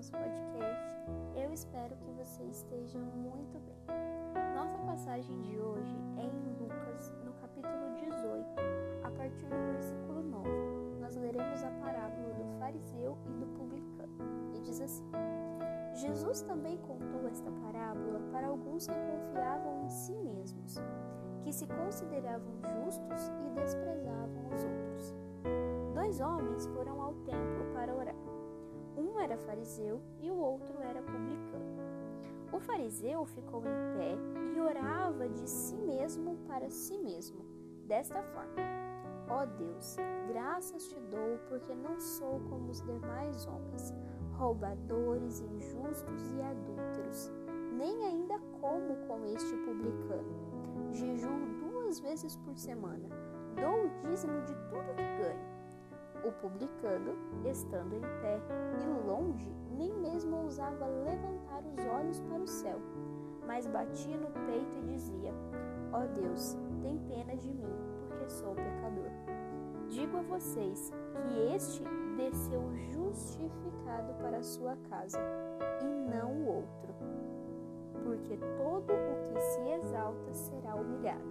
nosso podcast. Eu espero que você esteja muito bem. Nossa passagem de hoje é em Lucas, no capítulo 18, a partir do versículo 9. Nós leremos a parábola do fariseu e do publicano. E diz assim: Jesus também contou esta parábola para alguns que confiavam em si mesmos, que se consideravam justos e desprezavam os outros. Dois homens foram ao templo para orar. Era fariseu e o outro era publicano. O fariseu ficou em pé e orava de si mesmo para si mesmo, desta forma: Ó oh Deus, graças te dou porque não sou como os demais homens, roubadores, injustos e adúlteros, nem ainda como com este publicano. Jejuo duas vezes por semana, dou o dízimo de tudo que ganho. O publicano, estando em pé e longe, nem mesmo ousava levantar os olhos para o céu, mas batia no peito e dizia: Ó oh Deus, tem pena de mim, porque sou pecador. Digo a vocês que este desceu justificado para a sua casa, e não o outro. Porque todo o que se exalta será humilhado,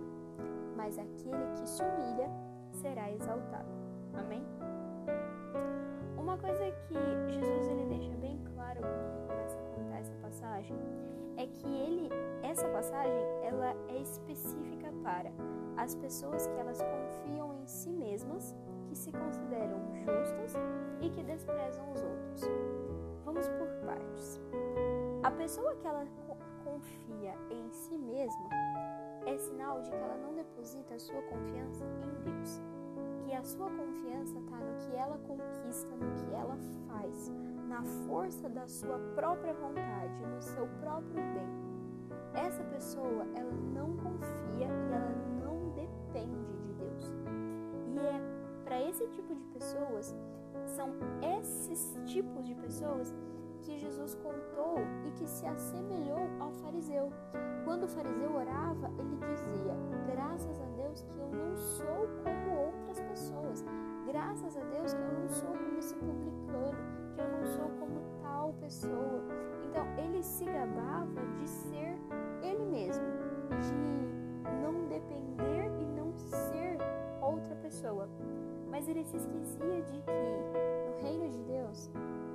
mas aquele que se humilha será exaltado. Amém? Coisa que Jesus ele deixa bem claro quando começa a contar essa passagem é que ele essa passagem ela é específica para as pessoas que elas confiam em si mesmas, que se consideram justas e que desprezam os outros. Vamos por partes. A pessoa que ela confia em si mesma é sinal de que ela não deposita a sua confiança em Deus que a sua confiança está no que ela conquista, no que ela faz, na força da sua própria vontade, no seu próprio bem. Essa pessoa, ela não confia e ela não depende de Deus. E é para esse tipo de pessoas, são esses tipos de pessoas que Jesus contou e que se assemelhou ao fariseu. Quando o fariseu orava, ele dizia: Graças a Deus que eu não sou como ele se esquecia de que no reino de Deus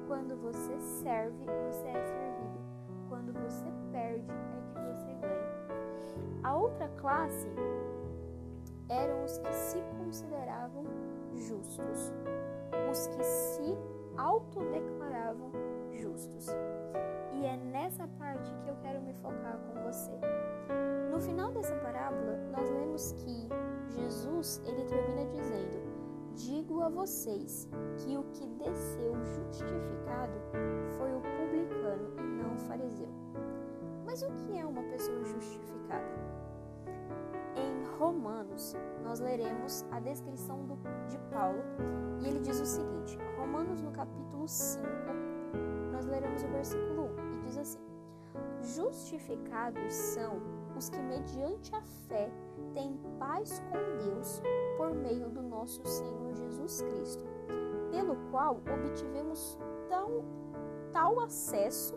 quando você serve, você é servido. Quando você perde, é que você ganha. A outra classe eram os que se consideravam justos, os que se autodeclaravam justos. E é nessa parte que eu quero me focar com você. No final dessa parábola, nós lemos que Jesus, ele termina dizendo: a vocês que o que desceu justificado foi o publicano e não o fariseu. Mas o que é uma pessoa justificada? Em Romanos, nós leremos a descrição do, de Paulo e ele diz o seguinte: Romanos, no capítulo 5, nós leremos o versículo 1 e diz assim: Justificados são os que, mediante a fé, têm paz com Deus por meio do nosso Senhor Jesus Cristo, pelo qual obtivemos tão, tal acesso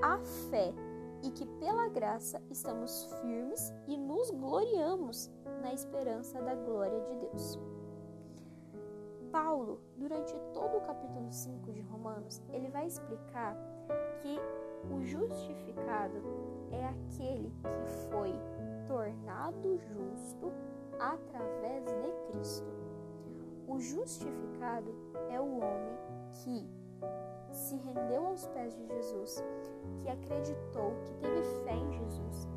à fé e que pela graça estamos firmes e nos gloriamos na esperança da glória de Deus. Paulo, durante todo o capítulo 5 de Romanos, ele vai explicar que o justificado é aquele que foi tornado justo através de Cristo. O justificado é o homem que se rendeu aos pés de Jesus, que acreditou, que teve fé em Jesus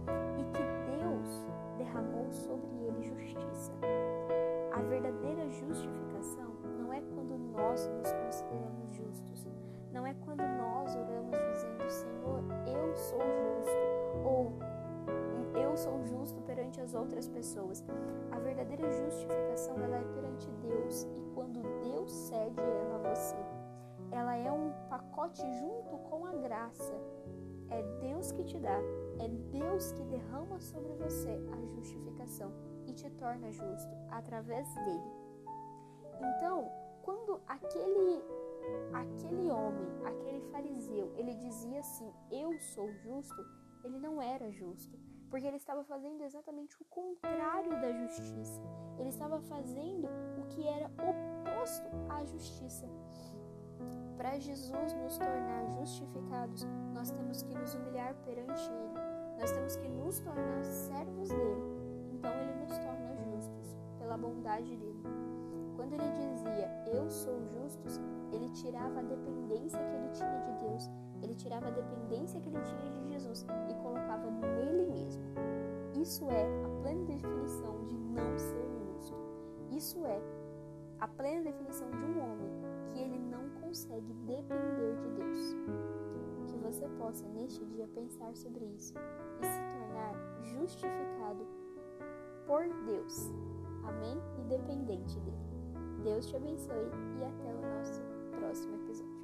outras pessoas. A verdadeira justificação ela é perante Deus e quando Deus cede ela a você, ela é um pacote junto com a graça. É Deus que te dá, é Deus que derrama sobre você a justificação e te torna justo através dele. Então, quando aquele aquele homem aquele fariseu, ele dizia assim: Eu sou justo, ele não era justo, porque ele estava fazendo exatamente o contrário da justiça. Ele estava fazendo o que era oposto à justiça. Para Jesus nos tornar justificados, nós temos que nos humilhar perante Ele, nós temos que nos tornar servos dele. Então Ele nos torna justos pela bondade dele. Quando ele dizia eu sou justos, ele tirava a dependência que ele tinha de Deus, ele tirava a dependência que ele tinha de Jesus e colocava nele mesmo. Isso é a plena definição de não ser justo. Isso é a plena definição de um homem que ele não consegue depender de Deus. Que você possa neste dia pensar sobre isso e se tornar justificado por Deus. Amém? E dependente dele. Deus te abençoe e até o nosso próximo episódio.